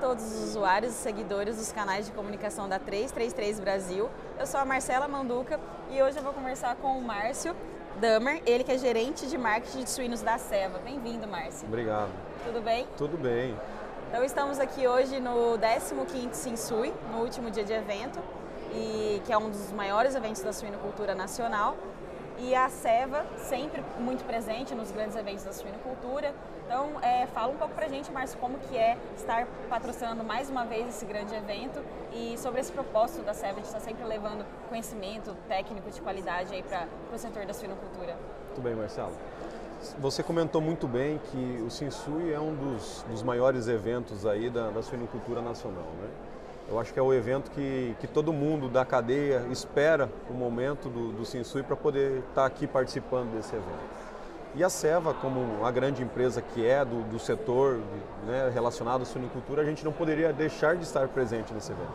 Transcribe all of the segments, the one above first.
todos os usuários e seguidores dos canais de comunicação da 333 Brasil. Eu sou a Marcela Manduca e hoje eu vou conversar com o Márcio Damer, ele que é gerente de marketing de suínos da Seva. Bem-vindo, Márcio. Obrigado. Tudo bem? Tudo bem. Então estamos aqui hoje no 15º Sinsui, no último dia de evento, e que é um dos maiores eventos da suinocultura nacional e a Seva sempre muito presente nos grandes eventos da suinocultura. Então, é, fala um pouco pra gente, Márcio, como que é estar patrocinando mais uma vez esse grande evento e sobre esse propósito da Seva de estar sempre levando conhecimento técnico de qualidade aí para o setor da suinocultura. Muito bem, Marcelo. Você comentou muito bem que o Sinsui é um dos, dos maiores eventos aí da, da suinocultura nacional, né? Eu acho que é o evento que, que todo mundo da cadeia espera o momento do, do Sinsui para poder estar tá aqui participando desse evento. E a Seva, como a grande empresa que é do, do setor né, relacionado à suinicultura, a gente não poderia deixar de estar presente nesse evento.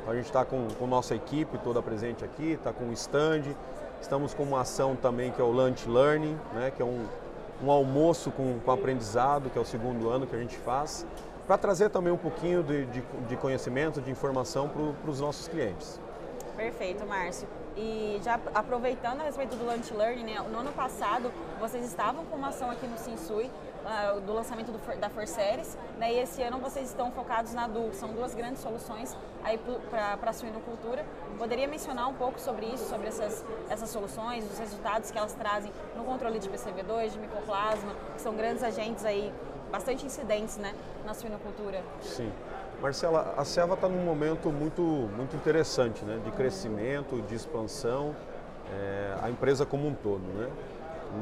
Então a gente está com, com nossa equipe toda presente aqui, está com o stand, estamos com uma ação também que é o Lunch Learning, né, que é um, um almoço com, com aprendizado, que é o segundo ano que a gente faz para trazer também um pouquinho de, de, de conhecimento, de informação para os nossos clientes. Perfeito, Márcio. E já aproveitando a respeito do Lunch Learning, né, no ano passado vocês estavam com uma ação aqui no Sinsui, uh, do lançamento do, da Forceres, né, e esse ano vocês estão focados na DU. São duas grandes soluções aí para a suinocultura. Poderia mencionar um pouco sobre isso, sobre essas, essas soluções, os resultados que elas trazem no controle de PCB2, de micoplasma, que são grandes agentes aí bastante incidentes né, na suinocultura. Sim. Marcela, a Seva está num momento muito, muito interessante, né, de crescimento, de expansão, é, a empresa como um todo, né?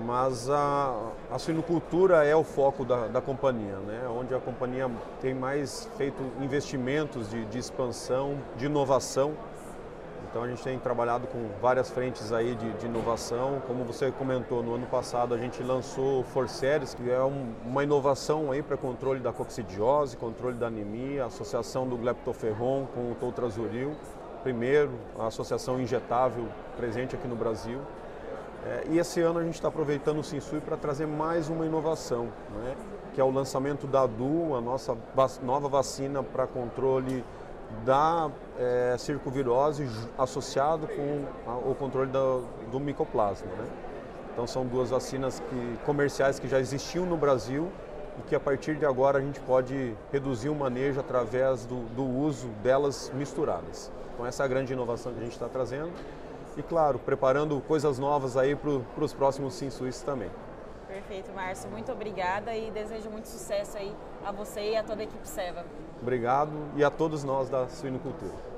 Mas a, a suinocultura é o foco da, da companhia, né? onde a companhia tem mais feito investimentos de, de expansão, de inovação então a gente tem trabalhado com várias frentes aí de, de inovação. Como você comentou, no ano passado a gente lançou o Forceres, que é um, uma inovação aí para controle da coccidiose, controle da anemia, associação do gleptoferron com o toltrazuril. Primeiro, a associação injetável presente aqui no Brasil. É, e esse ano a gente está aproveitando o Sinsui para trazer mais uma inovação, né? que é o lançamento da DU, a nossa nova vacina para controle da é, circovirose associado com a, o controle do, micoplasma. Né? Então são duas vacinas que, comerciais que já existiam no Brasil e que a partir de agora a gente pode reduzir o manejo através do, do uso delas misturadas. Então essa é a grande inovação que a gente está trazendo e claro, preparando coisas novas aí para os próximos Sinsuis também. Perfeito, Márcio. Muito obrigada e desejo muito sucesso aí a você e a toda a equipe Seva. Obrigado e a todos nós da Suinocultura.